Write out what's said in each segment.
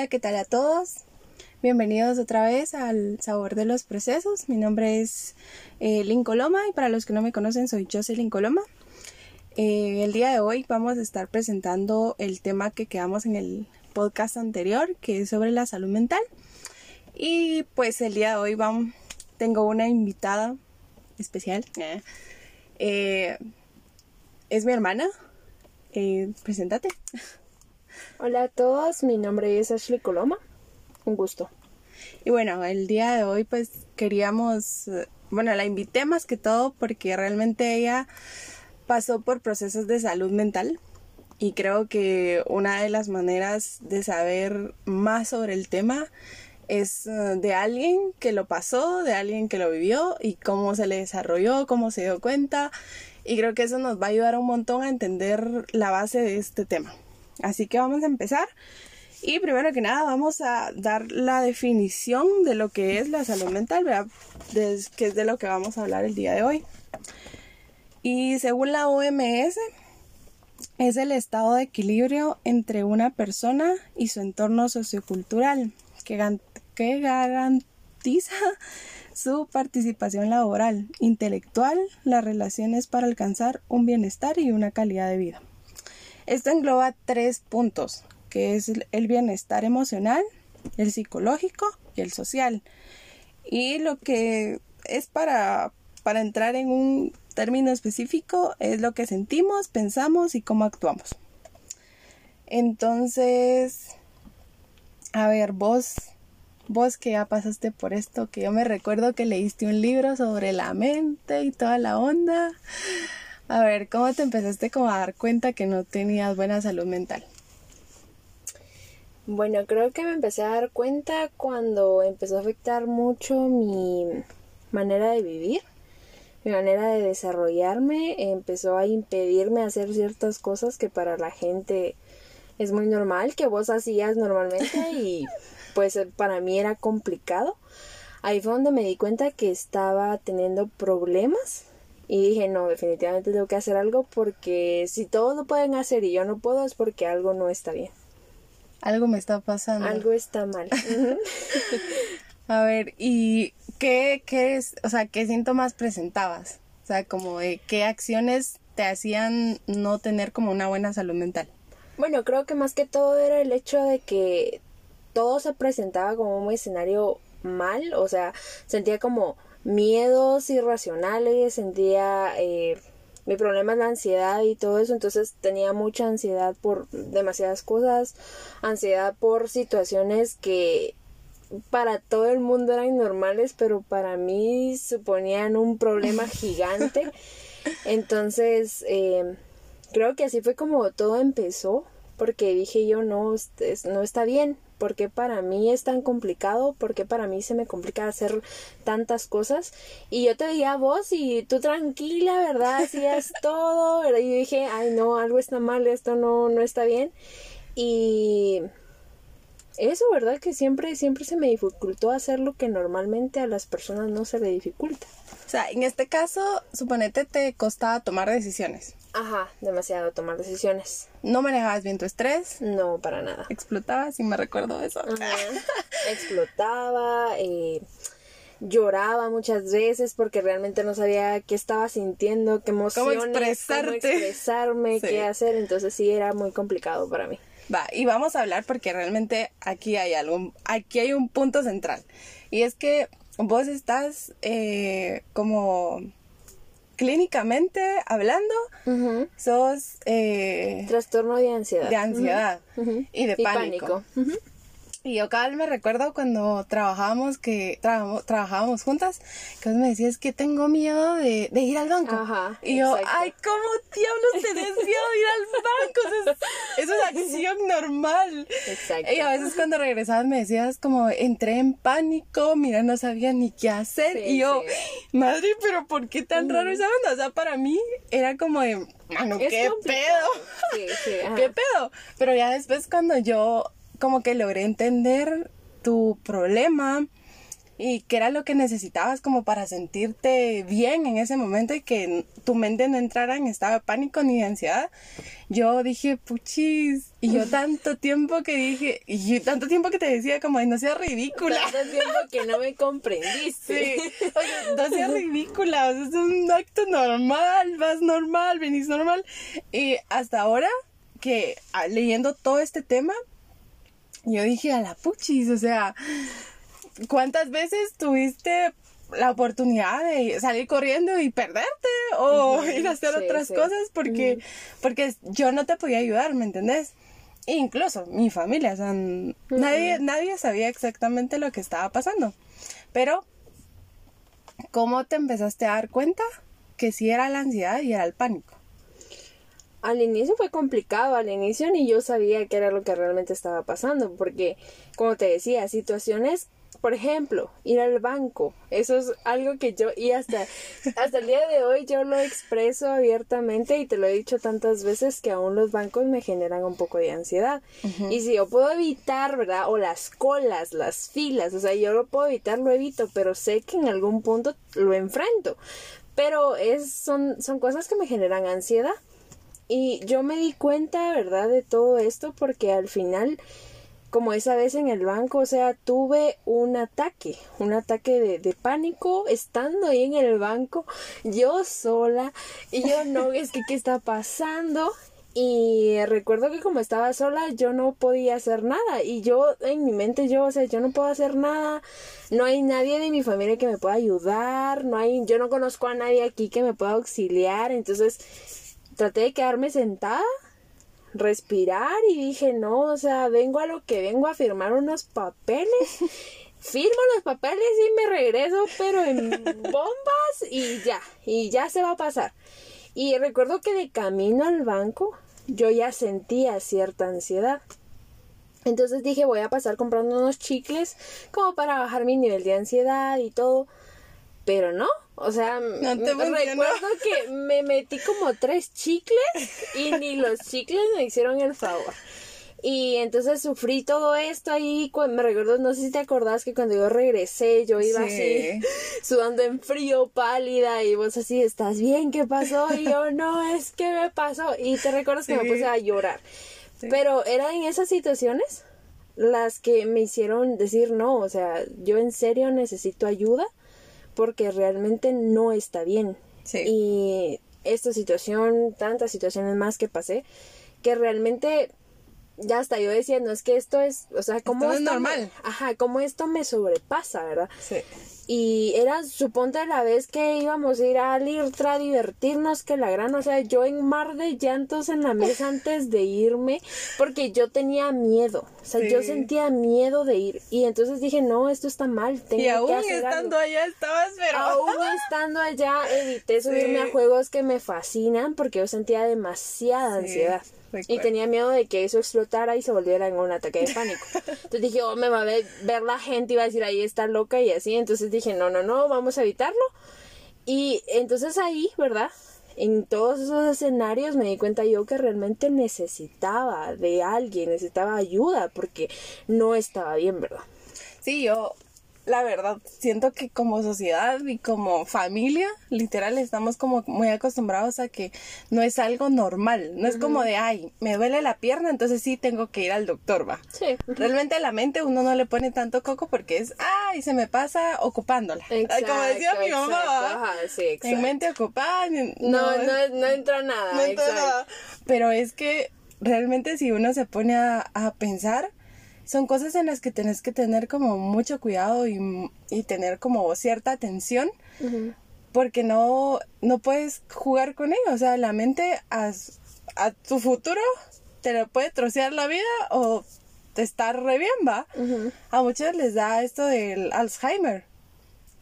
Hola, ¿qué tal a todos? Bienvenidos otra vez al Sabor de los Procesos. Mi nombre es eh, Coloma y para los que no me conocen soy Jocelyn Coloma. Eh, el día de hoy vamos a estar presentando el tema que quedamos en el podcast anterior, que es sobre la salud mental. Y pues el día de hoy tengo una invitada especial. Eh, es mi hermana. Eh, preséntate. Hola a todos, mi nombre es Ashley Coloma. Un gusto. Y bueno, el día de hoy pues queríamos, bueno, la invité más que todo porque realmente ella pasó por procesos de salud mental y creo que una de las maneras de saber más sobre el tema es eh, de alguien que lo pasó, de alguien que lo vivió y cómo se le desarrolló, cómo se dio cuenta. Y creo que eso nos va a ayudar un montón a entender la base de este tema. Así que vamos a empezar. Y primero que nada vamos a dar la definición de lo que es la salud mental, que es de lo que vamos a hablar el día de hoy. Y según la OMS, es el estado de equilibrio entre una persona y su entorno sociocultural que garantiza su participación laboral, intelectual, las relaciones para alcanzar un bienestar y una calidad de vida. Esto engloba tres puntos, que es el bienestar emocional, el psicológico y el social. Y lo que es para, para entrar en un término específico es lo que sentimos, pensamos y cómo actuamos. Entonces, a ver, vos, vos que ya pasaste por esto, que yo me recuerdo que leíste un libro sobre la mente y toda la onda. A ver, ¿cómo te empezaste como a dar cuenta que no tenías buena salud mental? Bueno, creo que me empecé a dar cuenta cuando empezó a afectar mucho mi manera de vivir, mi manera de desarrollarme, empezó a impedirme hacer ciertas cosas que para la gente es muy normal, que vos hacías normalmente y pues para mí era complicado. Ahí fue donde me di cuenta que estaba teniendo problemas y dije, no, definitivamente tengo que hacer algo porque si todos lo pueden hacer y yo no puedo es porque algo no está bien. Algo me está pasando. Algo está mal. A ver, ¿y qué, qué es, o sea, qué síntomas presentabas? O sea, como de qué acciones te hacían no tener como una buena salud mental. Bueno, creo que más que todo era el hecho de que todo se presentaba como un escenario mal, o sea, sentía como miedos irracionales, sentía eh, mi problema es la ansiedad y todo eso, entonces tenía mucha ansiedad por demasiadas cosas, ansiedad por situaciones que para todo el mundo eran normales, pero para mí suponían un problema gigante. Entonces, eh, creo que así fue como todo empezó, porque dije yo no, no está bien, porque para mí es tan complicado, porque para mí se me complica hacer tantas cosas. Y yo te veía a vos y tú tranquila, ¿verdad? Hacías todo, ¿verdad? Y dije, ay no, algo está mal, esto no, no está bien. Y eso, ¿verdad? Que siempre, siempre se me dificultó hacer lo que normalmente a las personas no se le dificulta. O sea, en este caso, suponete te costaba tomar decisiones. Ajá, demasiado tomar decisiones. ¿No manejabas bien tu estrés? No, para nada. ¿Explotaba? Si me recuerdo eso. Explotaba, eh, lloraba muchas veces porque realmente no sabía qué estaba sintiendo, qué emociones, cómo expresarte, expresarme, qué hacer, entonces sí era muy complicado para mí. Va, y vamos a hablar porque realmente aquí hay algo, aquí hay un punto central. Y es que vos estás eh, como clínicamente hablando, sos... Eh, Trastorno de ansiedad. De ansiedad y de pánico. Y yo cada vez me recuerdo cuando trabajábamos, que trabajábamos juntas, que vos me decías que tengo miedo de, ir al banco. Ajá, y yo, ay, ¿cómo diablos tenés miedo de ir al banco? es, una acción normal. Exacto. Y a veces cuando regresabas me decías como, entré en pánico, mira, no sabía ni qué hacer. y yo, madre, pero ¿por qué tan raro esa onda? O sea, para mí era como de, mano, ¿qué pedo? Sí, sí, ¿Qué pedo? Pero ya después cuando yo como que logré entender tu problema y qué era lo que necesitabas como para sentirte bien en ese momento y que tu mente no entrara en estado de pánico ni de ansiedad. Yo dije, puchis, y yo tanto tiempo que dije, y yo tanto tiempo que te decía como, no seas ridícula. Tanto tiempo que no me comprendiste. Sí, oye, no seas ridícula, o sea, es un acto normal, vas normal, venís normal. Y hasta ahora que ah, leyendo todo este tema, yo dije a la puchis, o sea, ¿cuántas veces tuviste la oportunidad de salir corriendo y perderte o ir a hacer otras cosas porque, porque yo no te podía ayudar, ¿me entendés? E incluso mi familia, o sea, nadie, nadie sabía exactamente lo que estaba pasando. Pero, ¿cómo te empezaste a dar cuenta que sí era la ansiedad y era el pánico? Al inicio fue complicado, al inicio ni yo sabía qué era lo que realmente estaba pasando, porque, como te decía, situaciones, por ejemplo, ir al banco, eso es algo que yo, y hasta, hasta el día de hoy yo lo expreso abiertamente y te lo he dicho tantas veces que aún los bancos me generan un poco de ansiedad. Y si yo puedo evitar, ¿verdad? O las colas, las filas, o sea, yo lo puedo evitar, lo evito, pero sé que en algún punto lo enfrento. Pero es, son, son cosas que me generan ansiedad. Y yo me di cuenta, ¿verdad?, de todo esto porque al final, como esa vez en el banco, o sea, tuve un ataque, un ataque de, de pánico estando ahí en el banco, yo sola, y yo no, es que qué está pasando. Y recuerdo que como estaba sola yo no podía hacer nada y yo en mi mente yo, o sea, yo no puedo hacer nada, no hay nadie de mi familia que me pueda ayudar, no hay, yo no conozco a nadie aquí que me pueda auxiliar, entonces traté de quedarme sentada, respirar y dije, no, o sea, vengo a lo que vengo a firmar unos papeles. Firmo los papeles y me regreso, pero en bombas y ya, y ya se va a pasar. Y recuerdo que de camino al banco yo ya sentía cierta ansiedad. Entonces dije, voy a pasar comprando unos chicles como para bajar mi nivel de ansiedad y todo. Pero no, o sea, recuerdo que me metí como tres chicles y ni los chicles me hicieron el favor. Y entonces sufrí todo esto ahí, me recuerdo, no sé si te acordás que cuando yo regresé yo iba así sudando en frío, pálida y vos así, ¿estás bien? ¿Qué pasó? Y yo, no, es que me pasó. Y te recuerdas que me puse a llorar. Pero era en esas situaciones las que me hicieron decir, no, o sea, yo en serio necesito ayuda porque realmente no está bien. Y esta situación, tantas situaciones más que pasé, que realmente ya hasta yo decía, no es que esto es, o sea, como es normal. ajá, como esto me sobrepasa, ¿verdad? Sí. Y era, suponte la vez que íbamos a ir a Lirtra a divertirnos, que la gran, o sea, yo en mar de llantos en la mesa antes de irme, porque yo tenía miedo, o sea, yo sentía miedo de ir. Y entonces dije, no, esto está mal, tengo y aún estando allá estabas, pero... Aún estando allá, evité subirme a juegos que me fascinan, porque yo sentía demasiada ansiedad. Y tenía miedo de que eso explotara y se volviera en un ataque de pánico. Entonces dije, oh, me va a ver, la gente y va a decir, ahí está loca y así. Entonces dije, no, no, no, vamos a evitarlo. Y entonces ahí, ¿verdad? En todos esos escenarios me di cuenta yo que realmente necesitaba de alguien, necesitaba ayuda porque no estaba bien, ¿verdad? Sí, yo la verdad, siento que como sociedad y como familia, literal, estamos como muy acostumbrados a que no es algo normal. No es como de, ay, me duele la pierna, entonces sí tengo que ir al doctor, va. Sí. Realmente a la mente uno no le pone tanto coco porque es, ay, se me pasa ocupándola. como decía mi mamá, en mente ocupada. No, no, no, entra nada. No entra nada. Pero es que realmente si uno se pone a, a pensar, son cosas en las que tienes que tener como mucho cuidado y, tener como cierta atención porque no, no puedes jugar con ello. O sea, la mente a, a tu futuro te lo puede trocear la vida o te está re bien, va. A muchos les da esto del Alzheimer.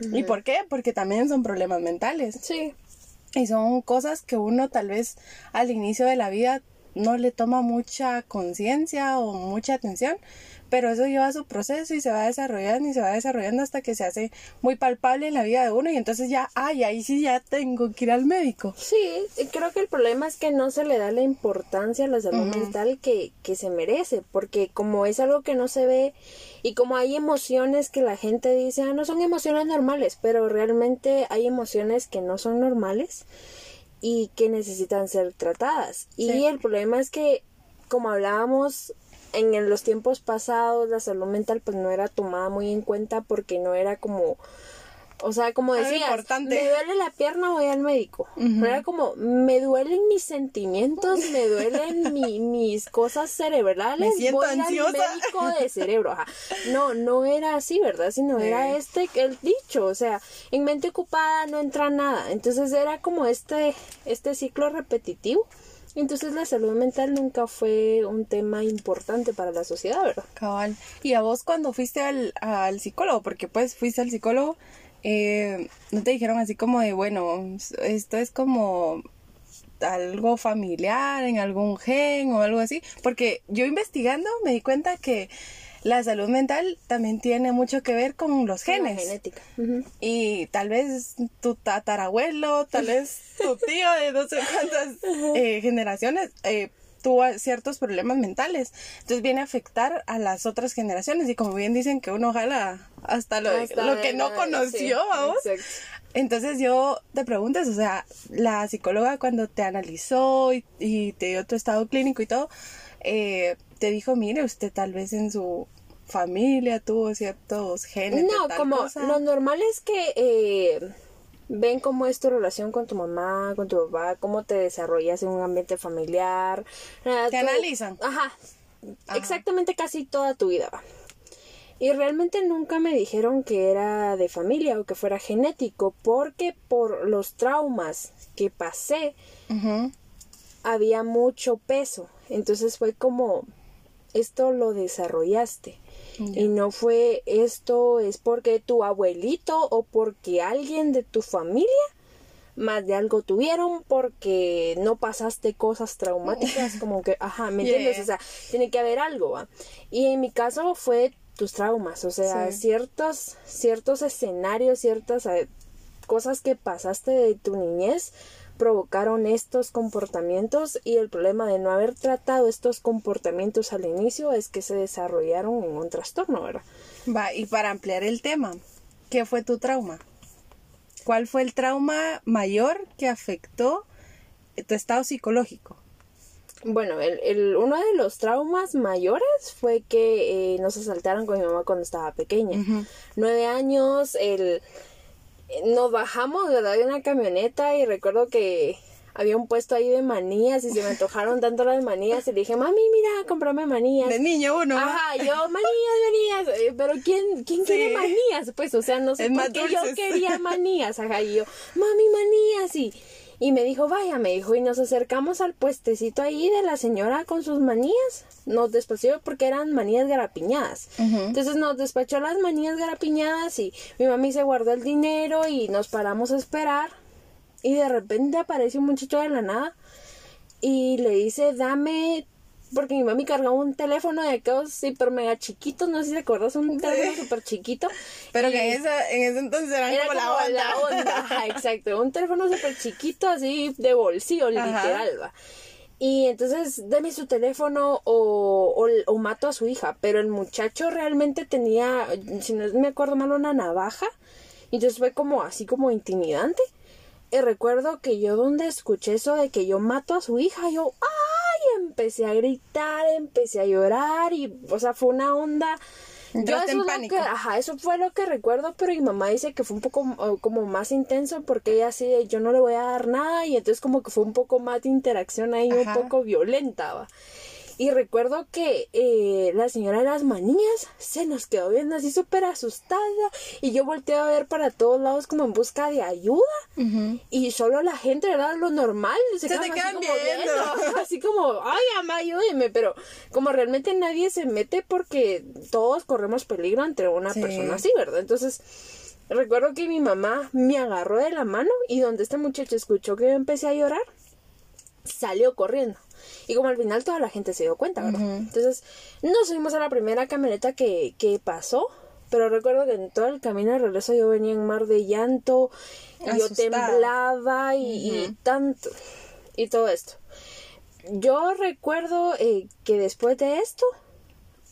¿Y por qué? Porque también son problemas mentales. Sí. Y son cosas que uno tal vez al inicio de la vida no le toma mucha conciencia o mucha atención, pero eso lleva su proceso y se va desarrollando y se va desarrollando hasta que se hace muy palpable en la vida de uno y entonces ya, ay, ahí sí ya tengo que ir al médico. Sí, creo que el problema es que no se le da la importancia a la salud mental que, que se merece, porque como es algo que no se ve y como hay emociones que la gente dice, ah, no son emociones normales, pero realmente hay emociones que no son normales y que necesitan ser tratadas. Y el problema es que, como hablábamos en los tiempos pasados, la salud mental pues no era tomada muy en cuenta porque no era como... O sea, como decías, me duele la pierna, voy al médico. Era como, me duelen mis sentimientos, me duelen mis cosas cerebrales, voy al médico de cerebro. No, no era así, ¿verdad? Sino era este, el dicho, o sea, en mente ocupada no entra nada. Entonces era como este, este ciclo repetitivo. Entonces la salud mental nunca fue un tema importante para la sociedad, ¿verdad? Cabal. Y a vos cuando fuiste al, al psicólogo, porque pues fuiste al psicólogo, eh, no te dijeron así como de, bueno, esto es como algo familiar, en algún gen o algo así, porque yo investigando me di cuenta que la salud mental también tiene mucho que ver con los genes. La genética. Y tal vez tu tatarabuelo, tal vez tu tío de no sé cuántas eh, generaciones eh, tuvo ciertos problemas mentales. Entonces viene a afectar a las otras generaciones. Y como bien dicen que uno ojalá hasta lo, lo que no conoció, vamos. Entonces yo te preguntas, o sea, la psicóloga cuando te analizó y, te dio tu estado clínico y todo, eh, te dijo, mire, usted tal vez en su familia tuvo ciertos genes. No, como lo normal es que eh, ven cómo es tu relación con tu mamá, con tu papá, cómo te desarrollas en un ambiente familiar. Te analizan. Ajá, exactamente casi toda tu vida. Y realmente nunca me dijeron que era de familia o que fuera genético, porque por los traumas que pasé había mucho peso. Entonces fue como, esto lo desarrollaste. Y no fue esto es porque tu abuelito o porque alguien de tu familia más de algo tuvieron porque no pasaste cosas traumáticas como que, ajá, ¿me entiendes? O sea, tiene que haber algo, ¿va? Y en mi caso fue tus traumas, o sea, ciertos ciertos escenarios, ciertas eh, cosas que pasaste de tu niñez provocaron estos comportamientos y el problema de no haber tratado estos comportamientos al inicio es que se desarrollaron en un trastorno, ¿verdad? Va, y para ampliar el tema, ¿qué fue tu trauma? ¿Cuál fue el trauma mayor que afectó tu estado psicológico? Bueno, el, el, uno de los traumas mayores fue que eh, nos asaltaron con mi mamá cuando estaba pequeña. Nueve años, el nos bajamos, ¿verdad? De una camioneta y recuerdo que había un puesto ahí de manías y se me antojaron tanto las manías y le dije, mami, mira, cómprame manías. De niño uno. Ajá, yo, manías, manías. Eh, pero ¿quién, quién quiere manías? Pues, o sea, no sé por qué yo quería manías. Ajá, y yo, mami, manías. Y y me dijo, vaya, me dijo, y nos acercamos al puestecito ahí de la señora con sus manías. Nos despachó porque eran manías garapiñadas. Entonces nos despachó las manías garapiñadas y mi mami se guardó el dinero y nos paramos a esperar. Y de repente aparece un muchacho de la nada y le dice, dame porque mi mami cargaba un teléfono de aquellos super mega chiquitos, no sé si te acuerdas, un teléfono súper chiquito. Pero que en ese, en ese entonces eran como, la onda. La onda. exacto, un teléfono súper chiquito, así de bolsillo, literal, va. Y entonces, dame su teléfono o, o, o, mato a su hija. Pero el muchacho realmente tenía, si no me acuerdo mal, una navaja. Y entonces fue como así como intimidante. Y recuerdo que yo donde escuché eso de que yo mato a su hija, yo, ¡ah! Empecé a gritar, empecé a llorar y, o sea, fue una onda... Yo eso, pánico. ajá, eso fue lo que recuerdo, pero mi mamá dice que fue un poco como más intenso porque ella así de yo no le voy a dar nada y entonces como que fue un poco más de interacción ahí, un poco violenta. ¿va? Y recuerdo que eh, la señora de las manías se nos quedó viendo así súper asustada y yo volteé a ver para todos lados como en busca de ayuda y solo la gente, ¿verdad? Lo normal se, te quedan así como viendo. así como, ay, mamá, ayúdeme, pero como realmente nadie se mete porque todos corremos peligro entre una persona así, ¿verdad? Entonces... Recuerdo que mi mamá me agarró de la mano y donde este muchacho escuchó que yo empecé a llorar, salió corriendo. Y como al final toda la gente se dio cuenta, ¿verdad? Entonces, no subimos a la primera camioneta que, que pasó, pero recuerdo que en todo el camino de regreso yo venía en mar de llanto, y yo temblaba y, y tanto, y todo esto. Yo recuerdo eh, que después de esto,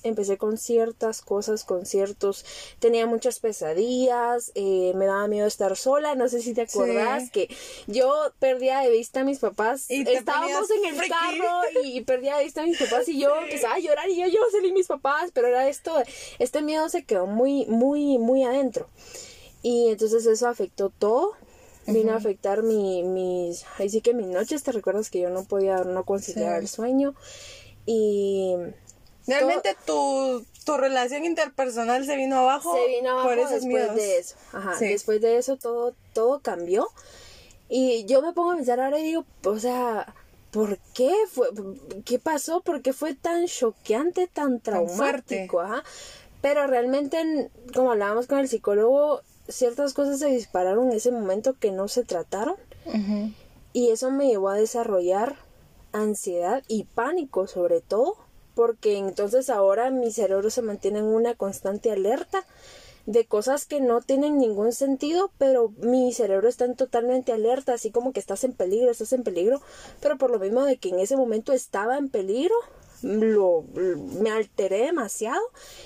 empecé con ciertas cosas, con ciertos, tenía muchas pesadillas, eh, me daba miedo estar sola, no sé si te acordás que yo perdía de vista a mis papás, estábamos en el carro y perdía de vista a mis papás y yo empezaba a llorar y yo, yo salí mis papás, pero era esto, este miedo se quedó muy, muy, muy adentro. Y entonces eso afectó todo, vino a afectar mi, mis, ahí sí que mis noches, te recuerdas que yo no podía, no conciliar el sueño y Realmente tu, tu relación interpersonal se vino abajo. Se vino abajo por esos después de eso. Ajá. Después de eso todo, todo cambió. Y yo me pongo a pensar ahora y digo, o sea, ¿por qué fue? ¿Qué pasó? ¿Por qué fue tan choqueante, tan traumático? Ajá. Pero realmente, como hablábamos con el psicólogo, ciertas cosas se dispararon en ese momento que no se trataron. Y eso me llevó a desarrollar ansiedad y pánico sobre todo porque entonces ahora mi cerebro se mantiene en una constante alerta de cosas que no tienen ningún sentido, pero mi cerebro está en totalmente alerta, así como que estás en peligro, estás en peligro, pero por lo mismo de que en ese momento estaba en peligro, lo, me alteré demasiado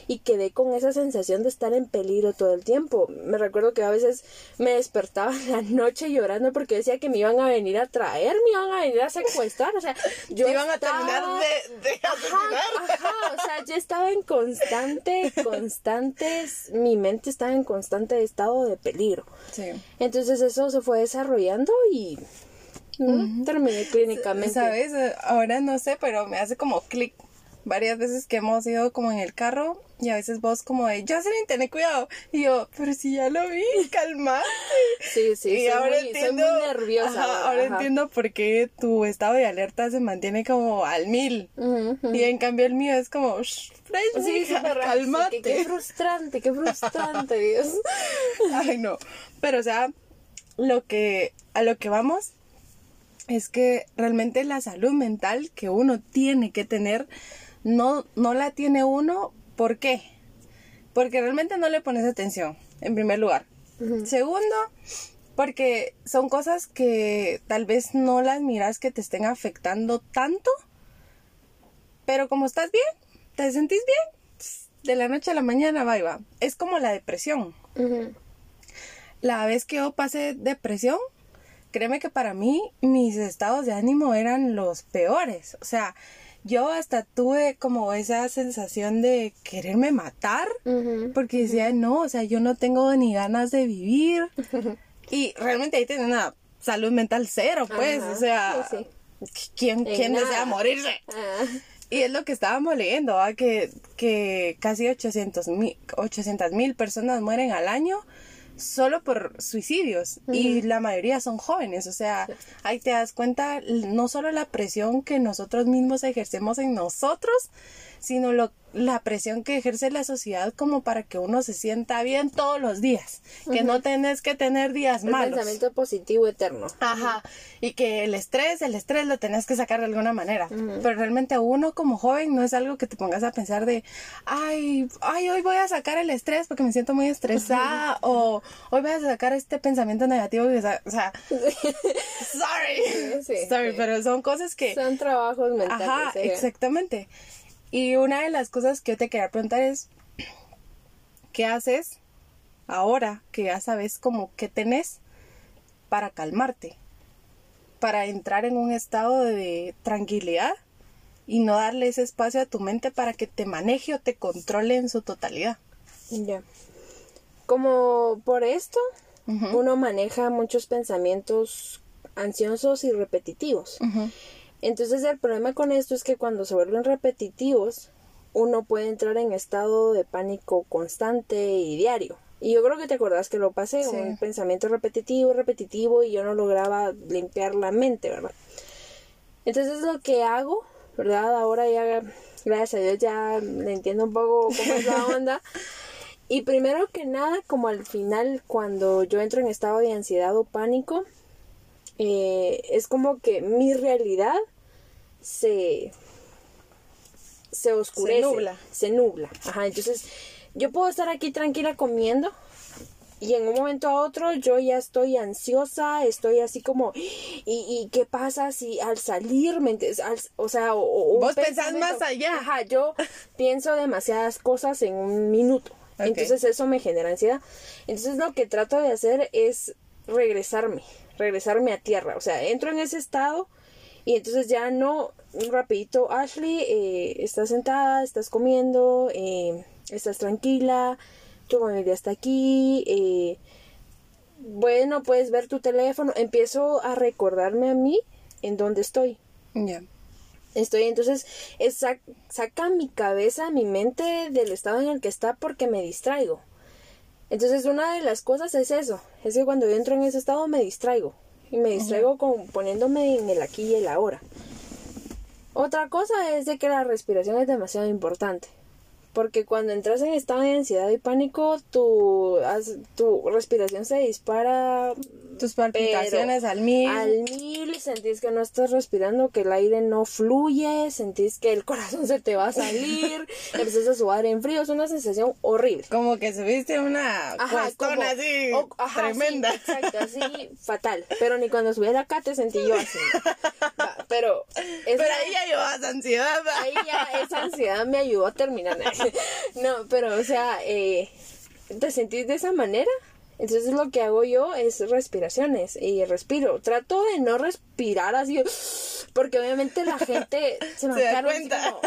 y quedé con esa sensación de estar en peligro todo el tiempo. Me recuerdo que a veces me despertaba en la noche llorando porque decía que me iban a venir a traer, me iban a venir a secuestrar, o sea, yo iban a terminar de, ajá, o sea, yo estaba en constante, constantes, mi mente estaba en constante estado de peligro. Sí. Entonces eso se fue desarrollando y terminé clínicamente. ¿Sabes? Ahora no sé, pero me hace como clic varias veces que hemos ido como en el carro y a veces vos como de, Jocelyn, ten cuidado. Y yo, pero si ya lo vi, calmate. Sí, sí, y ahora entiendo, nerviosa. ahora entiendo por qué tu estado de alerta se mantiene como al mil. Y en cambio el mío es como, Shh, sí, calmate. qué frustrante, qué frustrante, Dios. Ay, no. Pero o sea, lo que, a lo que vamos es que realmente la salud mental que uno tiene que tener no, no la tiene uno. ¿Por qué? Porque realmente no le pones atención, en primer lugar. Segundo, porque son cosas que tal vez no las miras que te estén afectando tanto, pero como estás bien, te sentís bien, de la noche a la mañana va y va. Es como la depresión. La vez que yo pasé depresión, créeme que para mí mis estados de ánimo eran los peores. O sea, yo hasta tuve como esa sensación de quererme matar porque decía, no, o sea, yo no tengo ni ganas de vivir. y realmente ahí tenía una salud mental cero, pues, o sea, ¿quién, ¿quién desea morirse? Ah. Y es lo que estábamos leyendo, que, que casi 800 mil personas mueren al año solo por suicidios y la mayoría son jóvenes, o sea, ahí te das cuenta no solo la presión que nosotros mismos ejercemos en nosotros, sino lo, la presión que ejerce la sociedad como para que uno se sienta bien todos los días, que no tenés que tener días el malos. pensamiento positivo eterno. Ajá, y que el estrés, el estrés lo tenés que sacar de alguna manera, pero realmente uno como joven no es algo que te pongas a pensar de, ay, ay, hoy voy a sacar el estrés porque me siento muy estresada o hoy voy a sacar este pensamiento negativo, o sea, sorry, sorry, pero son cosas que... Son trabajos mentales. Ajá, exactamente. Y una de las cosas que yo te quería preguntar es, ¿qué haces ahora que ya sabes como qué tenés para calmarte? Para entrar en un estado de tranquilidad y no darle ese espacio a tu mente para que te maneje o te controle en su totalidad. Ya. Como por esto, uno maneja muchos pensamientos ansiosos y repetitivos. Entonces el problema con esto es que cuando se vuelven repetitivos, uno puede entrar en estado de pánico constante y diario. Y yo creo que te acordás que lo pasé, un pensamiento repetitivo, repetitivo, y yo no lograba limpiar la mente, ¿verdad? Entonces lo que hago, ¿verdad? Ahora ya, gracias a Dios, ya le entiendo un poco cómo es la onda. y primero que nada, como al final, cuando yo entro en estado de ansiedad o pánico, eh, es como que mi realidad se se oscurece, Se nubla. se nubla. Ajá, entonces yo puedo estar aquí tranquila comiendo y en un momento a otro yo ya estoy ansiosa, estoy así como, ¿y, y qué pasa si al salir, me al- o sea, o, o Vos pensás más allá. Ajá, yo pienso demasiadas cosas en un minuto. Entonces eso me genera ansiedad. Entonces lo que trato de hacer es regresarme, regresarme a tierra. O sea, entro en ese estado y entonces ya no, rapidito, Ashley, eh, estás sentada, estás comiendo, eh, estás tranquila, tu familia está aquí, eh, bueno, puedes ver tu teléfono, empiezo a recordarme a mí en dónde estoy. Ya. Estoy entonces, es sac- saca mi cabeza, mi mente del estado en el que está porque me distraigo. Entonces una de las cosas es eso, es que cuando yo entro en ese estado me distraigo. Y me distraigo con poniéndome en el aquí y el ahora. Otra cosa es de que la respiración es demasiado importante. Porque cuando entras en estado de ansiedad y pánico, tu, tu respiración se dispara Tus palpitaciones al mil. Al mil, sentís que no estás respirando, que el aire no fluye, sentís que el corazón se te va a salir, empiezas a sudar en frío, es una sensación horrible. Como que subiste una Ajá, como- así o- ajá, sí, tremenda. exacto, así fatal. Pero ni cuando subí acá te sentí yo así. Va, pero Pero ahí ya llevas ansiedad. ¿va? ahí ya esa ansiedad me ayudó a terminar. No, pero o sea, eh, ¿te sentís de esa manera? Entonces lo que hago yo es respiraciones y respiro. Trato de no respirar así, porque obviamente la gente se me da cuenta.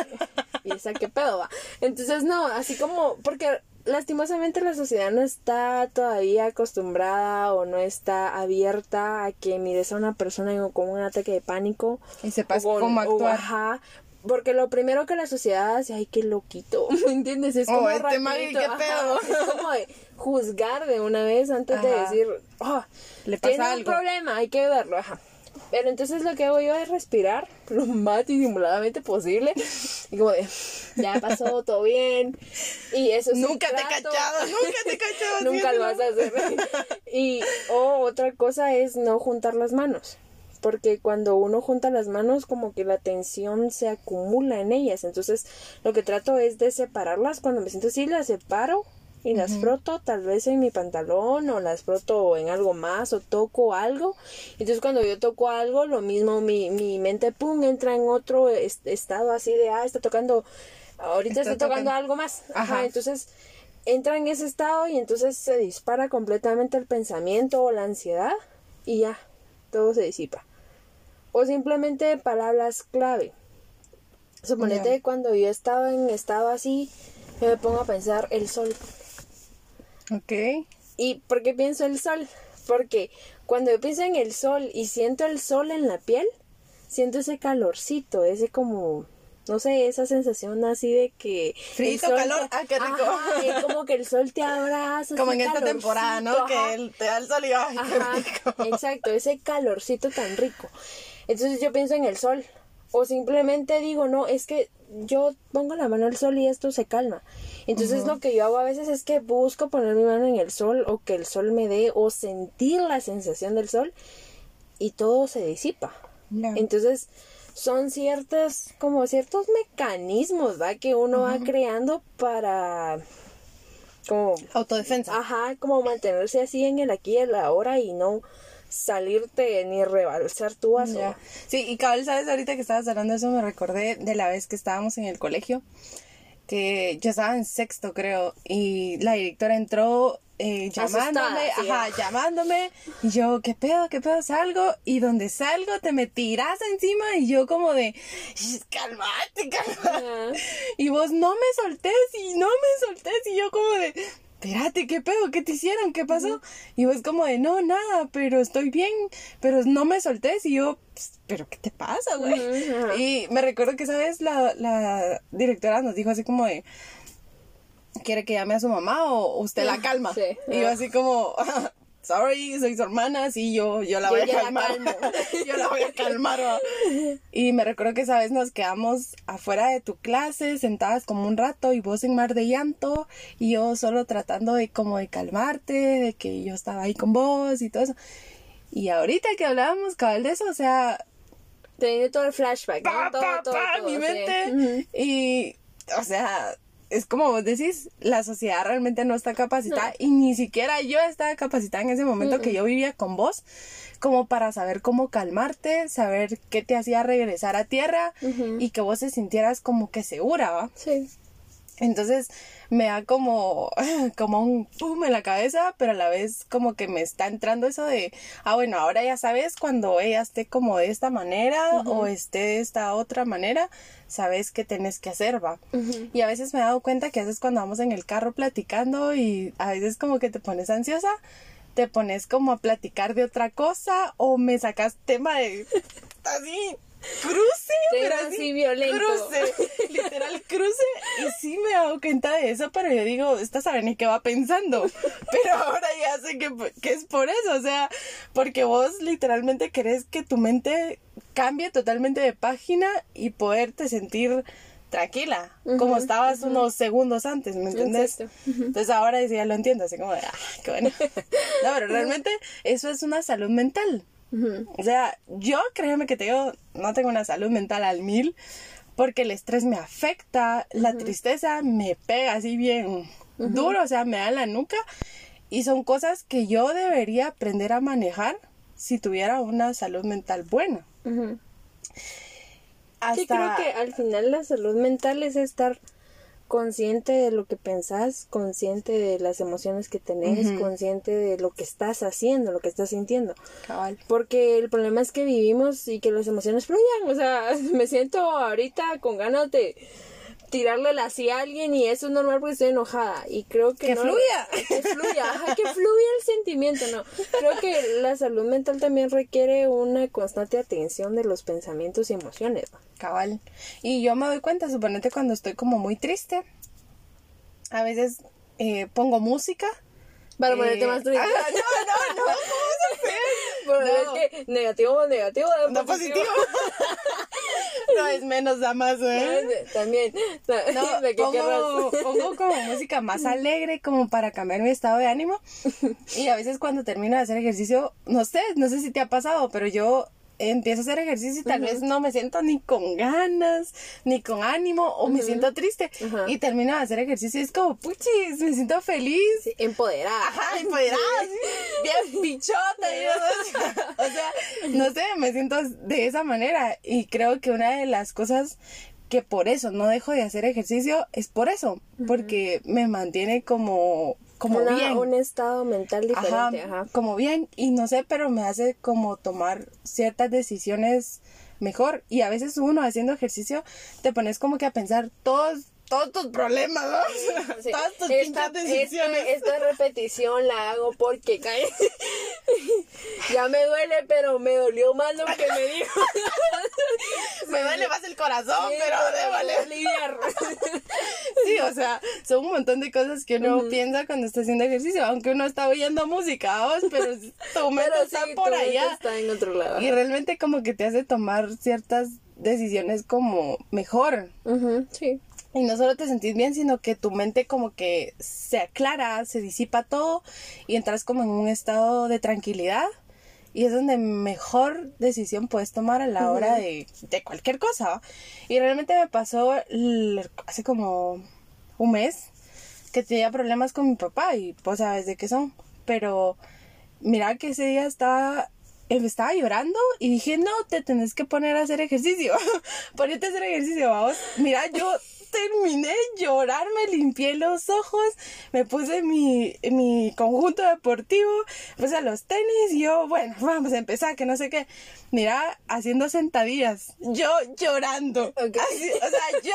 y esa qué pedo va. Entonces no, así como, porque lastimosamente la sociedad no está todavía acostumbrada o no está abierta a que mires a una persona con un ataque de pánico Y sepas o con- cómo o, actuar. ajá, porque lo primero que la sociedad hace, ay, qué loquito, ¿me entiendes? Es Oh, como este man, rapidito, ¿qué ajá, pedo? es como de juzgar de una vez antes de decir, oh, Le pasa tiene un problema, hay que verlo, ajá. Pero entonces lo que hago yo es respirar lo más disimuladamente posible y como de, ya pasó, todo bien. Y eso es un Nunca te he cachado, nunca te he cachado. Nunca lo vas a hacer. Y o otra cosa es no juntar las manos. Porque cuando uno junta las manos, como que la tensión se acumula en ellas. Entonces, lo que trato es de separarlas. Cuando me siento así, las separo y las froto tal vez en mi pantalón o las froto en algo más o toco algo. Entonces, cuando yo toco algo, lo mismo, mi, mi mente, pum, entra en otro est- estado así de, ah, está tocando, ahorita Está está, tocando tocando. algo más. Ajá, Ajá. entonces entra en ese estado y entonces se dispara completamente el pensamiento o la ansiedad y ya, todo se disipa. O simplemente palabras clave. Suponete que cuando yo estaba en estado así, yo me pongo a pensar el sol. Ok. ¿Y por qué pienso el sol? Porque cuando yo pienso en el sol y siento el sol en la piel, siento ese calorcito, ese como, no sé, esa sensación así de que... el Frito, sol calor, te- ah, qué rico. Ajá, es como que el sol te abraza. Como en esta temporada, ¿no? ajá. Que él te da el sol y ay, qué Ajá, rico. exacto, ese calorcito tan rico. Entonces yo pienso en el sol. O simplemente digo, no, es que yo pongo la mano al sol y esto se calma. Entonces lo que yo hago a veces es que busco poner mi mano en el sol o que el sol me dé o sentir la sensación del sol y todo se disipa. Ya. Entonces son ciertos, como ciertos mecanismos, ¿va? Que uno va creando para como Autodefensa. Ajá, como mantenerse así en el aquí y el ahora y no salirte ni rebalsar tu vaso. Ya. Sí, y cabal, ¿sabes? Ahorita que estabas hablando de eso, me recordé de la vez que estábamos en el colegio, que yo estaba en sexto, creo, y la directora entró eh, llamándome, Asustada, sí. ajá, llamándome, y yo, ¿qué pedo, qué pedo? Salgo, y donde salgo te me tiras encima, y yo como de, "Shh, cálmate, cálmate. Ajá. Y vos no me soltés, y no me soltés, y yo como de, espérate, ¿qué pedo? ¿Qué te hicieron? ¿Qué pasó? Y vos como de, no, nada, pero estoy bien, pero no me soltés, y yo, "Pss, pero ¿qué te pasa, güey? Y me recuerdo que esa vez la, la directora nos dijo así como de, ¿quiere que llame a su mamá o usted la calma? Sí. Y yo así como, sorry, soy su hermana, sí, yo, yo la Yo voy a la calmar. yo la voy a calmar. Y me recuerdo que esa vez nos quedamos afuera de tu clase, sentadas como un rato y vos en mar de llanto y yo solo tratando de como de calmarte, de que yo estaba ahí con vos y todo eso. Y ahorita que hablábamos cabal de eso, o sea, Te viene todo el flashback, ¿no? todo, pa, todo, pa, todo, mi mente. Y, o sea, es como vos decís, la sociedad realmente no está capacitada y ni siquiera yo estaba capacitada en ese momento que yo vivía con vos como para saber cómo calmarte, saber qué te hacía regresar a tierra y que vos te sintieras como que segura, ¿va? Sí. Entonces me da como, como un pum en la cabeza, pero a la vez como que me está entrando eso de, ah, bueno, ahora ya sabes cuando ella esté como de esta manera o esté de esta otra manera, sabes qué tenés que hacer, va. Y a veces me he dado cuenta que a veces cuando vamos en el carro platicando y a veces como que te pones ansiosa, te pones como a platicar de otra cosa o me sacas tema de así cruce, pero así, así violento. cruce, literal cruce y sí me he dado cuenta de eso, pero yo digo, esta sabe ni qué va pensando, pero ahora ya sé que, que es por eso, o sea, porque vos literalmente querés que tu mente cambie totalmente de página y poderte sentir tranquila, como estabas unos segundos antes, ¿me entendés? Entonces ahora sí ya lo entiendo, así como de, ah, qué bueno. No, pero realmente eso es una salud mental. O sea, yo créeme que te digo, no tengo una salud mental al mil, porque el estrés me afecta, la tristeza me pega así bien duro, o sea, me da en la nuca, y son cosas que yo debería aprender a manejar si tuviera una salud mental buena. Hasta... Sí, creo que al final la salud mental es estar consciente de lo que pensás, consciente de las emociones que tenés, consciente de lo que estás haciendo, lo que estás sintiendo. Cabal. Porque el problema es que vivimos y que las emociones fluyan. O sea, me siento ahorita con ganas de tirarle la silla a alguien y eso es normal porque estoy enojada. Y creo que. Que no- fluya. Que fluya, ajá, que fluya el sentimiento, ¿no? Creo que la salud mental también requiere una constante atención de los pensamientos y emociones. Cabal. Y yo me doy cuenta, suponete cuando estoy como muy triste, a veces eh, pongo música. Para eh, ponerte más triste. ah, no, no, no, ¿cómo vas Pero No. es que negativo más negativo da No positivo. no es menos, da más, ¿eh? También. No, ¿De qué pongo, pongo como música más alegre, como para cambiar mi estado de ánimo. Y a veces cuando termino de hacer ejercicio, no sé, no sé si te ha pasado, pero yo empiezo a hacer ejercicio y tal vez no me siento ni con ganas, ni con ánimo, o me siento triste. Y termino de hacer ejercicio y es como, puchis, me siento feliz. Sí, empoderada. Ajá, empoderada, bien bichota. O sea, no sé, me siento de esa manera. Y creo que una de las cosas que por eso no dejo de hacer ejercicio es por eso, porque me mantiene como, como Una- bien. un estado mental Ajá, diferente. Ajá. como bien, y no sé, pero me hace como tomar ciertas decisiones mejor. Y a veces uno haciendo ejercicio te pones como que a pensar todos, todos tus problemas, ¿no? Sí. Todas tus Esta, decisiones. esta- esta repetición la hago porque cae. ya me duele, pero me dolió más lo que me dijo. me duele más el corazón, Sí, pero vale. aliviar. Sí, o sea, son un montón de cosas que uno piensa cuando está haciendo ejercicio, aunque uno está oyendo música, ¿vos? pero tu mente Pero está sí, por tu mente allá. Está en otro lado. Y realmente como que te hace tomar ciertas decisiones como mejor. Ujú, sí. Y no solo te sentís bien, sino que tu mente como que se aclara, se disipa todo y entras como en un estado de tranquilidad. Y es donde mejor decisión puedes tomar a la hora de, de cualquier cosa. Y realmente me pasó hace como un mes que tenía problemas con mi papá y pues sabes de qué son. Pero mira que ese día estaba, estaba llorando y dije, no, te tenés que poner a hacer ejercicio. Ponete a hacer ejercicio, vamos. Mira, yo terminé de llorar, me limpié los ojos, me puse mi, mi conjunto deportivo, puse los tenis y yo, bueno, vamos a empezar, que no sé qué. Mira, haciendo sentadillas, yo llorando. Así, o sea, yo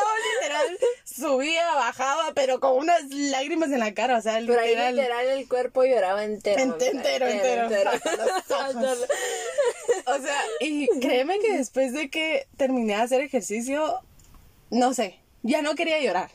subía, bajaba, pero con unas lágrimas en la cara, o sea, Pero ahí literal. literal el cuerpo lloraba entero. Ent- entero, entero. Ojos. O sea, y créeme que después de que terminé de hacer ejercicio, no sé, ya no quería llorar.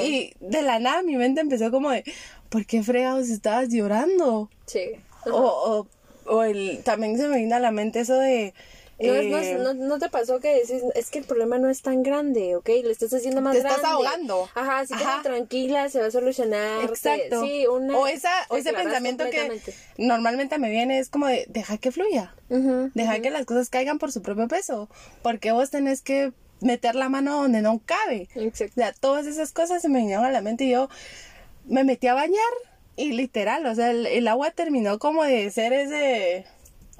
Y de la nada mi mente empezó como de, ¿por qué fregados estabas llorando? Sí. O, o, o el, también se me vino a la mente eso de No, Eh, no, no te pasó que decís, es que el problema no es tan grande, ¿ok? Lo estás haciendo más Te grande. estás ahogando. Ajá, así Ajá. tranquila, se va a solucionar. Exacto. te- Sí, una... o esa, o ese pensamiento que normalmente me viene es como de, deja que fluya. Ujú. Deja que las cosas caigan por su propio peso. Porque vos tenés que meter la mano donde no cabe. Exacto. O sea, todas esas cosas se me vinieron a la mente y yo me metí a bañar y literal, o sea, el, el agua terminó como de ser ese,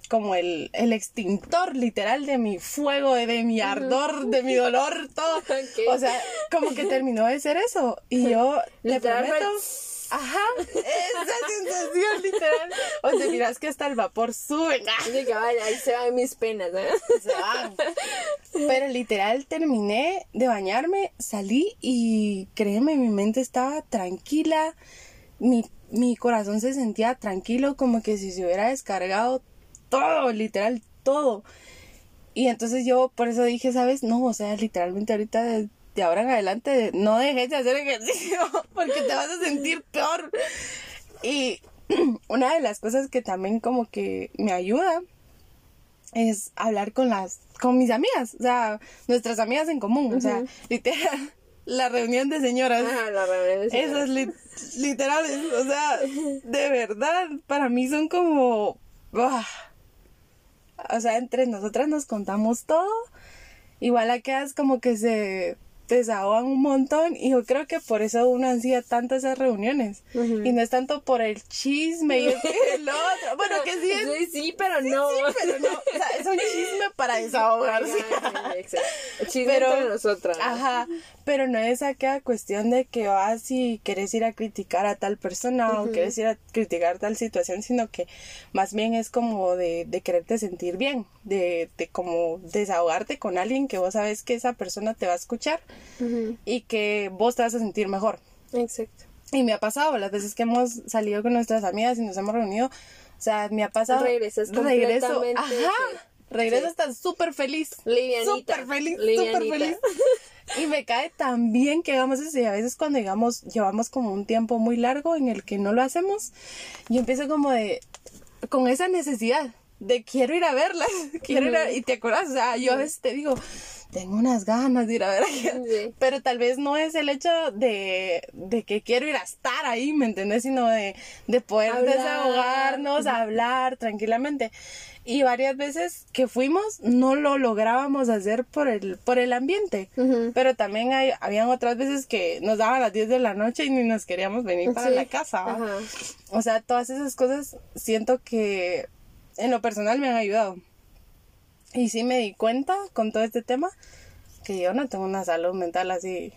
como el, el extintor literal de mi fuego, de mi ardor, de mi dolor, todo. Ok. O sea, como que terminó de ser eso. Y yo le prometo... Ajá, esa sensación literal. O sea, miras que hasta el vapor sube. que, vaya, ahí se van mis penas, ¿eh? se van. Pero literal terminé de bañarme, salí y créeme, mi mente estaba tranquila, mi, mi corazón se sentía tranquilo, como que si se hubiera descargado todo, literal todo. Y entonces yo por eso dije, ¿sabes? No, o sea, literalmente ahorita de, de ahora en adelante no dejes de hacer ejercicio porque te vas a sentir peor. Y una de las cosas que también como que me ayuda es hablar con las con mis amigas, o sea, nuestras amigas en común, o sea, literal la reunión de señoras. Ajá, la reunión de Esas li- literales, o sea, de verdad, para mí son como... O sea, entre nosotras nos contamos todo. Igual aquellas como que se desahogan un montón y yo creo que por eso uno hacía tantas esas reuniones. Y no es tanto por el chisme y y el otro. Bueno, que sí es... Sí, sí, pero no. Sí, pero no. O sea, es un chisme para desahogarse. Chisme Pero- entre nosotras. Ajá, pero no es aquella cuestión de que vas y quieres ir a criticar a tal persona o quieres ir a criticar tal situación, sino que más bien es como de, de quererte sentir bien, de, de como desahogarte con alguien que vos sabes que esa persona te va a escuchar y que vos te vas a sentir mejor. Exacto. Y me ha pasado las veces que hemos salido con nuestras amigas y nos hemos reunido, o sea, me ha pasado... Regresas regreso, ajá, sí. regreso Sí. hasta súper feliz. Súper feliz, súper feliz. Y me cae tan bien que hagamos eso. Y a veces cuando digamos, llevamos como un tiempo muy largo en el que no lo hacemos, yo empiezo como de, con esa necesidad de quiero ir a verlas, quiero ir a, y te acuerdas, o sea, yo a veces te digo, tengo unas ganas de ir a ver a Sí. pero tal vez no es el hecho de, de que quiero ir a estar ahí, ¿me entendés? Sino de, de poder Hablar. desahogarnos, hablar tranquilamente. Y varias veces que fuimos no lo lográbamos hacer por el, por el ambiente. Pero también hay, habían otras veces que nos daban las 10 de la noche y ni nos queríamos venir para Sí. la casa. O sea, todas esas cosas siento que en lo personal me han ayudado. Y sí me di cuenta con todo este tema que yo no tengo una salud mental así.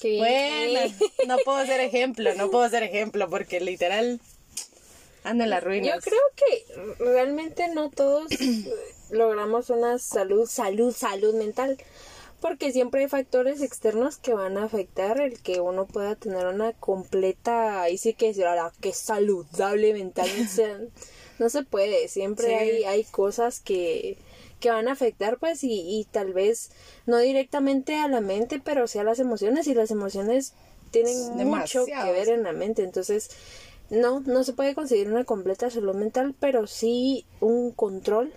Qué bien. Bueno, no puedo ser ejemplo, no puedo ser ejemplo porque literal ando en las ruinas. Yo creo que realmente no todos logramos una salud, salud, salud mental. Porque siempre hay factores externos que van a afectar el que uno pueda tener una completa, ahí sí que decir, ahora, que saludable mental. no se puede, siempre Sí. hay, hay cosas que, que van a afectar, pues, y, y tal vez no directamente a la mente, pero sí a las emociones, y las emociones tienen mucho que ver en la mente. Entonces, no, no se puede conseguir una completa salud mental, pero sí un control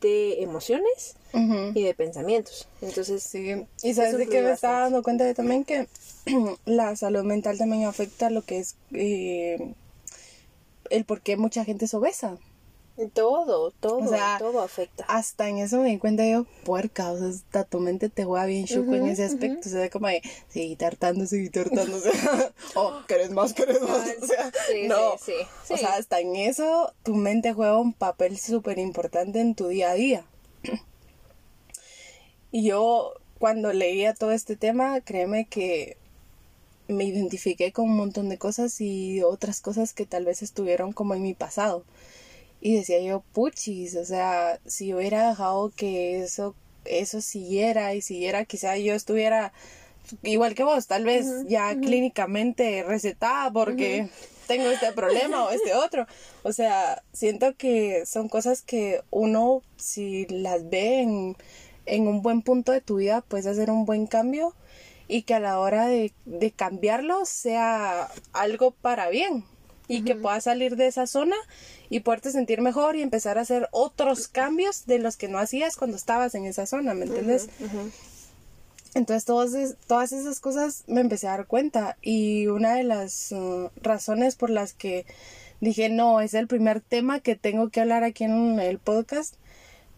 de emociones y de pensamientos. Entonces, Sí, y sabes de que me estaba dando cuenta de también que la salud mental también afecta lo que es eh, el por qué mucha gente es obesa. todo, todo, O sea, todo afecta. Hasta en eso me di cuenta yo, puerca, o sea, hasta tu mente te juega bien chuco en ese aspecto, o sea, como de, seguir tartando, seguir tartando, o sea, oh, ¿querés más, querés más? O sea, Sí, no, sí, sí, o sea, hasta en eso tu mente juega un papel súper importante en tu día a día. Y yo, cuando leía todo este tema, créeme que me identifiqué con un montón de cosas y otras cosas que tal vez estuvieron como en mi pasado. Y decía yo, puchis, o sea, si hubiera dejado que eso, eso siguiera y siguiera, quizá yo estuviera igual que vos, tal vez ya clínicamente recetada porque tengo este problema o este otro. O sea, siento que son cosas que uno, si las ve en, en un buen punto de tu vida, puedes hacer un buen cambio y que a la hora de, de cambiarlo sea algo para bien. y que puedas salir de esa zona y poderte sentir mejor y empezar a hacer otros cambios de los que no hacías cuando estabas en esa zona, ¿me entiendes? Entonces todas, todas esas cosas me empecé a dar cuenta y una de las uh, razones por las que dije no, es el primer tema que tengo que hablar aquí en el podcast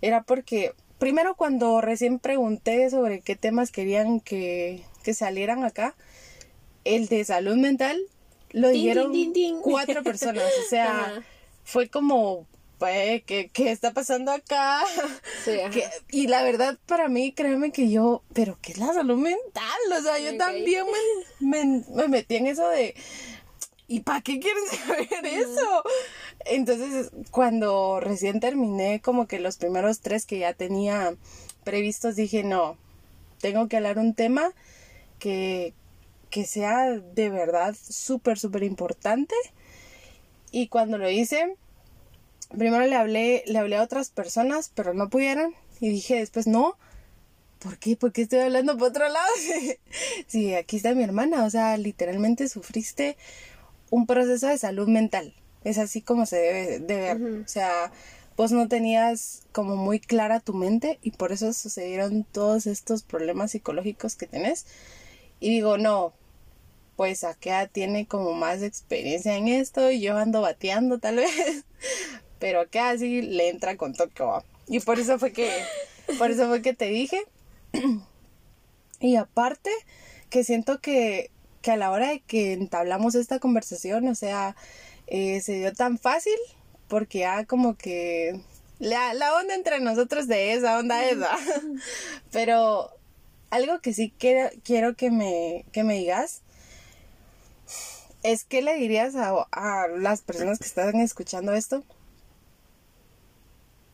era porque primero cuando recién pregunté sobre qué temas querían que, que salieran acá, el de salud mental lo dijeron cuatro personas. O sea, fue como, ¿qué, ¿qué, está pasando acá? y la verdad, para mí, créeme que yo, pero ¿qué es la salud mental? O sea, yo también me, me, metí en eso de, ¿y para qué quieren saber eso? Entonces, cuando recién terminé como que los primeros tres que ya tenía previstos, dije, no, tengo que hablar un tema que, que sea de verdad súper, súper importante. Y cuando lo hice, primero le hablé, le hablé a otras personas, pero no pudieron. Y dije después, no, ¿por qué? ¿Por qué estoy hablando por otro lado? sí, aquí está mi hermana, o sea, literalmente sufriste un proceso de salud mental. Es así como se debe de ver. O sea, vos no tenías como muy clara tu mente y por eso sucedieron todos estos problemas psicológicos que tenés. Y digo, no, pues Akea tiene como más experiencia en esto y yo ando bateando tal vez. Pero Akea sí le entra con Tokio. Y por eso fue que, por eso fue que te dije. Y aparte, que siento que, que a la hora de que entablamos esta conversación, o sea, eh, se dio tan fácil porque ya como que la, la onda entre nosotros de esa onda esa. Pero algo que sí quiero, quiero que, me, que me digas es que le dirías a, a las personas que están escuchando esto.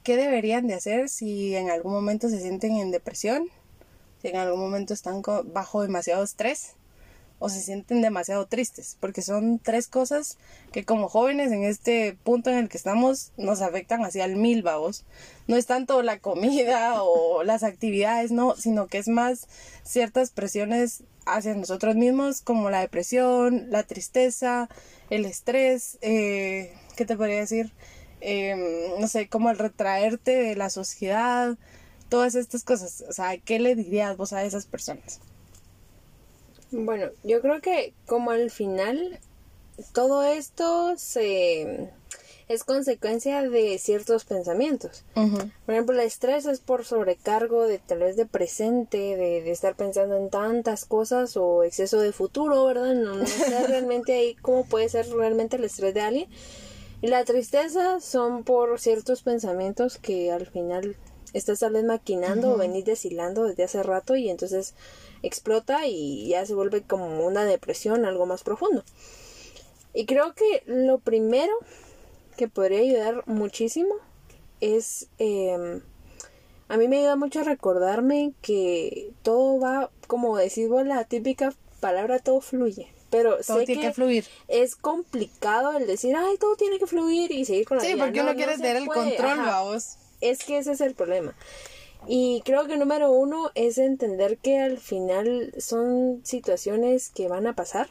¿Qué deberían de hacer si en algún momento se sienten en depresión? Si en algún momento están bajo demasiado estrés o se sienten demasiado tristes, porque son tres cosas que como jóvenes en este punto en el que estamos nos afectan hacia el mil, vamos. No es tanto la comida o las actividades, no, sino que es más ciertas presiones hacia nosotros mismos, como la depresión, la tristeza, el estrés, eh, ¿qué te podría decir? Em, no sé, como el retraerte de la sociedad, todas estas cosas. O sea, ¿qué le dirías vos a esas personas? Bueno, yo creo que como al final todo esto se es consecuencia de ciertos pensamientos. Por ejemplo, el estrés es por sobrecargo de tal vez de presente, de, de estar pensando en tantas cosas o exceso de futuro, ¿verdad? No, no sé realmente ahí cómo puede ser realmente el estrés de alguien. Y la tristeza son por ciertos pensamientos que al final estás tal vez maquinando o venís deshilando desde hace rato y entonces explota y ya se vuelve como una depresión, algo más profundo. Y creo que lo primero que podría ayudar muchísimo es... Em, a mí me ayuda mucho a recordarme que todo va, como decís vos, la típica palabra, todo fluye. Pero sé que, fluir. es complicado el decir, ay, todo tiene que fluir y seguir con la vida. Sí, porque uno quiere tener el control, vamos. Es que ese es el problema. Y creo que número uno es entender que al final son situaciones que van a pasar.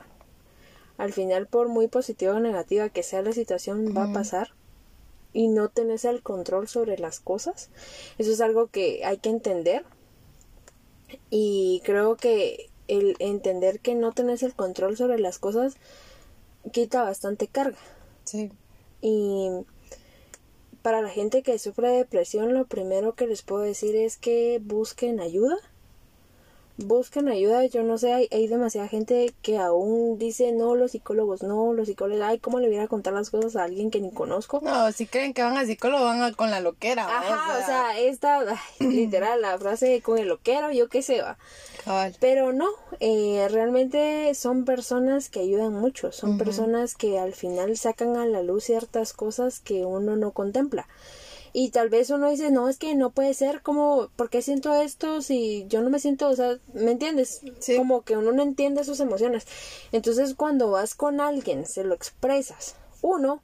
Al final, por muy positiva o negativa que sea la situación, va a pasar. Y no tenés el control sobre las cosas. Eso es algo que hay que entender. Y creo que el entender que no tenés el control sobre las cosas quita bastante carga. Sí. Y para la gente que sufre de depresión, lo primero que les puedo decir es que busquen ayuda busquen ayuda, yo no sé, hay, hay, demasiada gente que aún dice, no, los psicólogos, no, los psicólogos, ay, ¿cómo le voy a contar las cosas a alguien que ni conozco? No, si creen que van al psicólogo, van con la loquera. Ajá, o sea, esta, literal, la frase con el loquero, yo qué sé, va. Pero no, eh, realmente son personas que ayudan mucho, son personas que al final sacan a la luz ciertas cosas que uno no contempla. Y tal vez uno dice, no, es que no puede ser, como, ¿por qué siento esto si yo no me siento, o sea, ¿me entiendes? Como que uno no entiende sus emociones. Entonces, cuando vas con alguien, se lo expresas. Uno,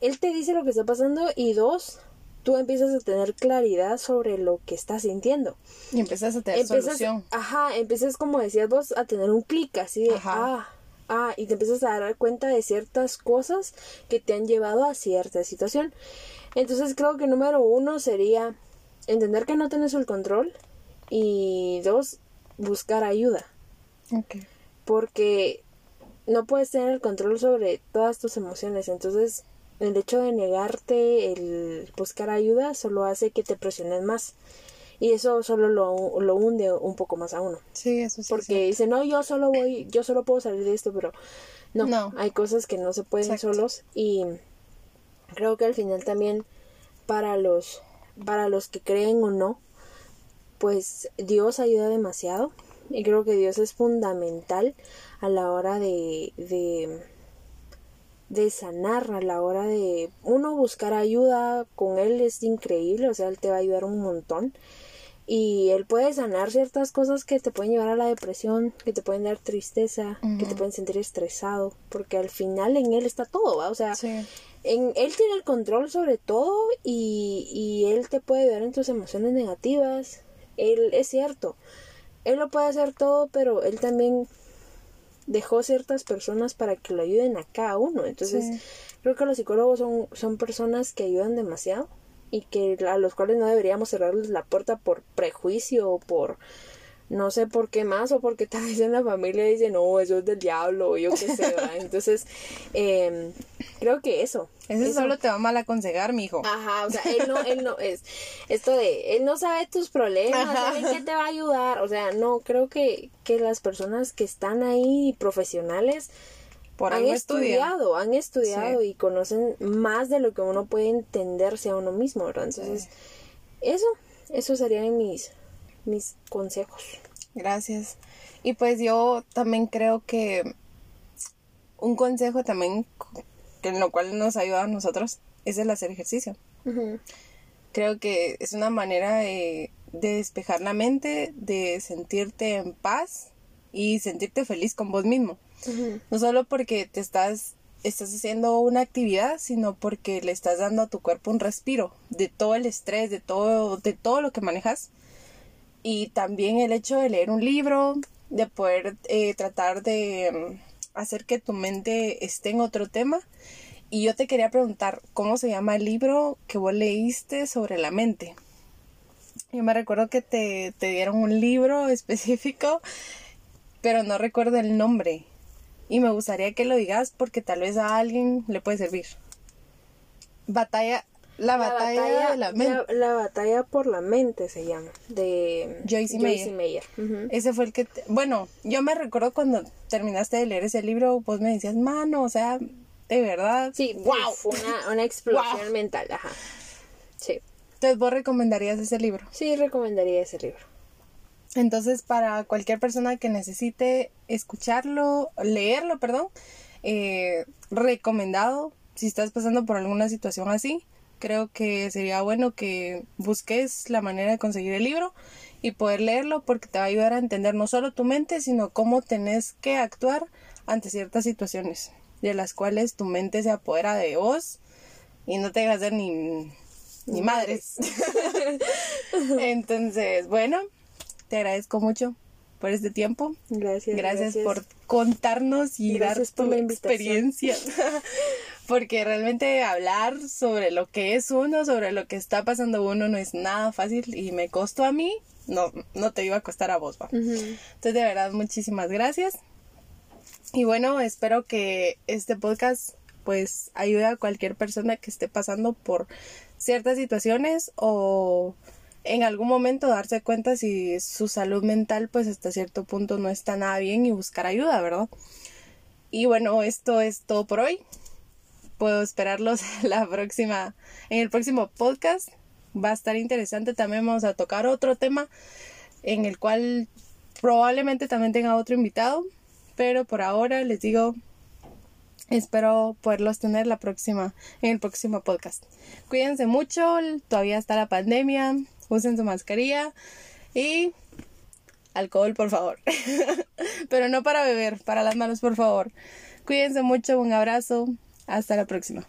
él te dice lo que está pasando y dos, tú empiezas a tener claridad sobre lo que estás sintiendo. Y empiezas a tener solución. Ajá, empiezas como decías vos a tener un clic así de, ah, Ah, y te empiezas a dar cuenta de ciertas cosas que te han llevado a cierta situación. Entonces creo que número uno sería entender que no tienes el control y dos, buscar ayuda. Porque no puedes tener el control sobre todas tus emociones. Entonces el hecho de negarte, el buscar ayuda, solo hace que te presiones más. Y eso solo lo, lo hunde un poco más a uno. Sí, eso sí. Porque dice, no, yo solo voy, yo solo puedo salir de esto, pero no, no. hay cosas que no se pueden solos. Y creo que al final también para los, para los que creen o no, pues Dios ayuda demasiado. Y creo que Dios es fundamental a la hora de, de de sanar a la hora de uno buscar ayuda con él es increíble, o sea, él te va a ayudar un montón y él puede sanar ciertas cosas que te pueden llevar a la depresión, que te pueden dar tristeza, que te pueden sentir estresado, porque al final en él está todo, ¿va? O sea, en él tiene el control sobre todo y, y él te puede ayudar en tus emociones negativas. Él es cierto, él lo puede hacer todo, pero él también dejó ciertas personas para que lo ayuden a cada uno. Entonces, creo que los psicólogos son, son personas que ayudan demasiado y que a los cuales no deberíamos cerrarles la puerta por prejuicio o por no sé por qué más o porque tal vez en la familia dicen no eso es del diablo o yo qué sé entonces eh, creo que eso eso, solo te va mal aconsejar mijo. Ajá o sea él no él no es esto de él no sabe tus problemas sabe qué te va a ayudar o sea no creo que que las personas que están ahí profesionales han estudiado, han estudiado y conocen más de lo que uno puede entenderse a uno mismo, ¿verdad? Entonces, eso, eso serían mis, mis consejos. Gracias. Y pues yo también creo que un consejo también en lo cual nos ayuda a nosotros es el hacer ejercicio. Creo que es una manera de, de despejar la mente, de sentirte en paz y sentirte feliz con vos mismo. No solo porque te estás, estás haciendo una actividad, sino porque le estás dando a tu cuerpo un respiro de todo el estrés, de todo, de todo lo que manejas. Y también el hecho de leer un libro, de poder eh, tratar de mm, hacer que tu mente esté en otro tema. Y yo te quería preguntar, ¿cómo se llama el libro que vos leíste sobre la mente? Yo me recuerdo que te, te dieron un libro específico, pero no recuerdo el nombre y me gustaría que lo digas porque tal vez a alguien le puede servir. Batalla, la, batalla, de la mente. La, batalla por la mente se llama, de Joyce Meyer. Ese fue el que, bueno, yo me recuerdo cuando terminaste de leer ese libro, vos me decías, mano, o sea, de verdad. Sí, wow. Fue una, una explosión mental, ajá. Sí. Entonces, ¿vos recomendarías ese libro? Sí, recomendaría ese libro. Entonces, para cualquier persona que necesite escucharlo, leerlo, perdón, eh, recomendado, si estás pasando por alguna situación así, creo que sería bueno que busques la manera de conseguir el libro y poder leerlo porque te va a ayudar a entender no solo tu mente, sino cómo tenés que actuar ante ciertas situaciones de las cuales tu mente se apodera de vos y no te dejas hacer ni, ni madres. Entonces, bueno, te agradezco mucho por este tiempo. Gracias. Gracias, por contarnos y dar tu experiencia. Porque realmente hablar sobre lo que es uno, sobre lo que está pasando uno, no es nada fácil y me costó a mí, no, no te iba a costar a vos, Entonces, de verdad, muchísimas gracias. Y bueno, espero que este podcast pues ayude a cualquier persona que esté pasando por ciertas situaciones o en algún momento darse cuenta si su salud mental pues hasta cierto punto no está nada bien y buscar ayuda, ¿verdad? Y bueno, esto es todo por hoy. Puedo esperarlos la próxima, en el próximo podcast. Va a estar interesante. También vamos a tocar otro tema en el cual probablemente también tenga otro invitado. Pero por ahora les digo, espero poderlos tener la próxima, en el próximo podcast. Cuídense mucho, todavía está la pandemia, usen su mascarilla y alcohol, por favor. Pero no para beber, para las manos, por favor. Cuídense mucho, un abrazo, hasta la próxima.